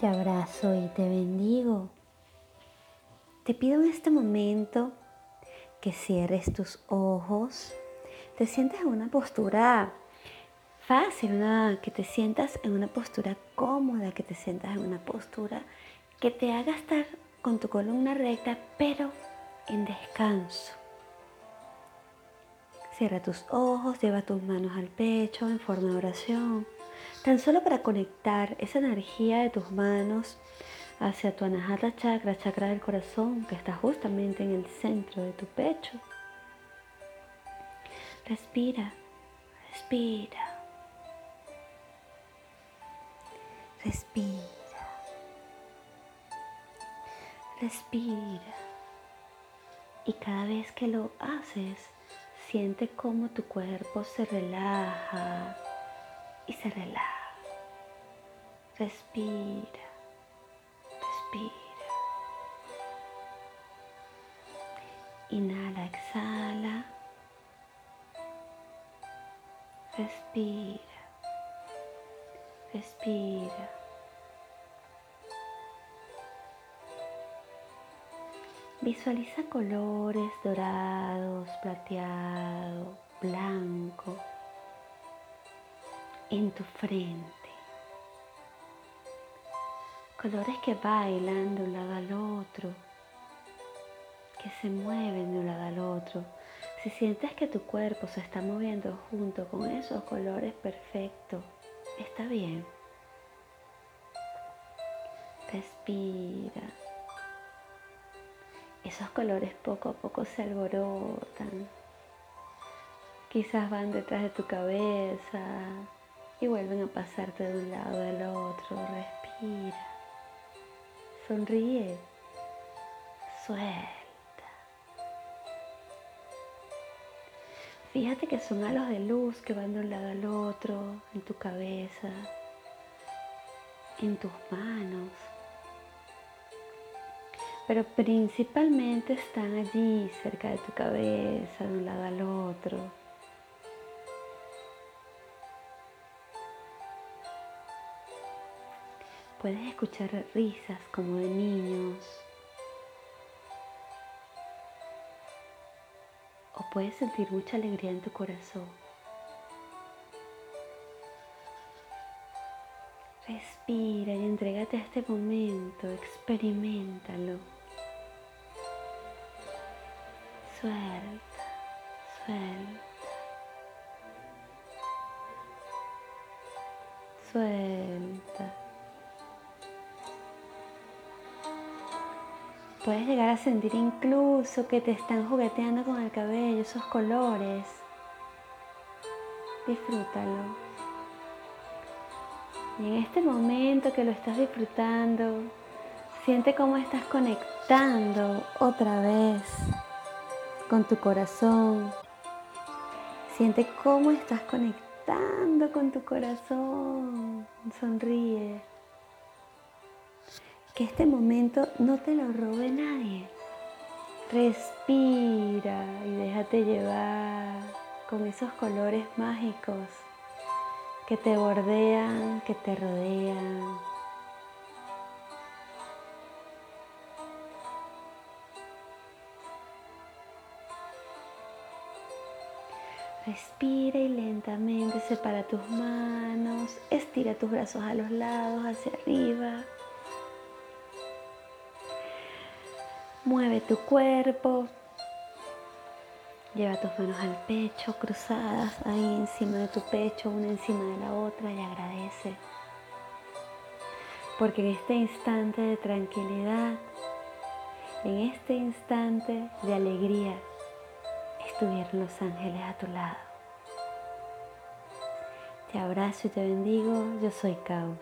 Te abrazo y te bendigo. Te pido en este momento que cierres tus ojos, te sientes en una postura fácil, que te sientas en una postura cómoda, que te sientas en una postura que te haga estar con tu columna recta, pero en descanso. Cierra tus ojos, lleva tus manos al pecho en forma de oración tan solo para conectar esa energía de tus manos hacia tu anahata chakra, chakra del corazón, que está justamente en el centro de tu pecho. Respira, respira. Respira. Respira. Y cada vez que lo haces, siente cómo tu cuerpo se relaja y se relaja. Respira, respira. Inhala, exhala. Respira, respira. Visualiza colores dorados, plateado, blanco en tu frente. Colores que bailan de un lado al otro, que se mueven de un lado al otro. Si sientes que tu cuerpo se está moviendo junto con esos colores perfectos, está bien. Respira. Esos colores poco a poco se alborotan. Quizás van detrás de tu cabeza, y vuelven a pasarte de un lado al otro. Respira. Sonríe. Suelta. Fíjate que son halos de luz que van de un lado al otro, en tu cabeza, en tus manos. Pero principalmente están allí, cerca de tu cabeza, de un lado al otro. Puedes escuchar risas como de niños. O puedes sentir mucha alegría en tu corazón. Respira y entrégate a este momento, experimentalo. Suelta, suelta. Suelta. Puedes llegar a sentir incluso que te están jugueteando con el cabello, esos colores. Disfrútalo. Y en este momento que lo estás disfrutando, siente cómo estás conectando otra vez con tu corazón. Siente cómo estás conectando con tu corazón. Sonríe que este momento no te lo robe nadie. Respira y déjate llevar con esos colores mágicos que te bordean, que te rodean. Respira y lentamente separa tus manos, estira tus brazos a los lados, hacia arriba. Mueve tu cuerpo. Lleva tus manos al pecho, cruzadas ahí encima de tu pecho, una encima de la otra y agradece. Porque en este instante de tranquilidad, en este instante de alegría, estuvieron los ángeles a tu lado. Te abrazo y te bendigo. Yo soy Kaur.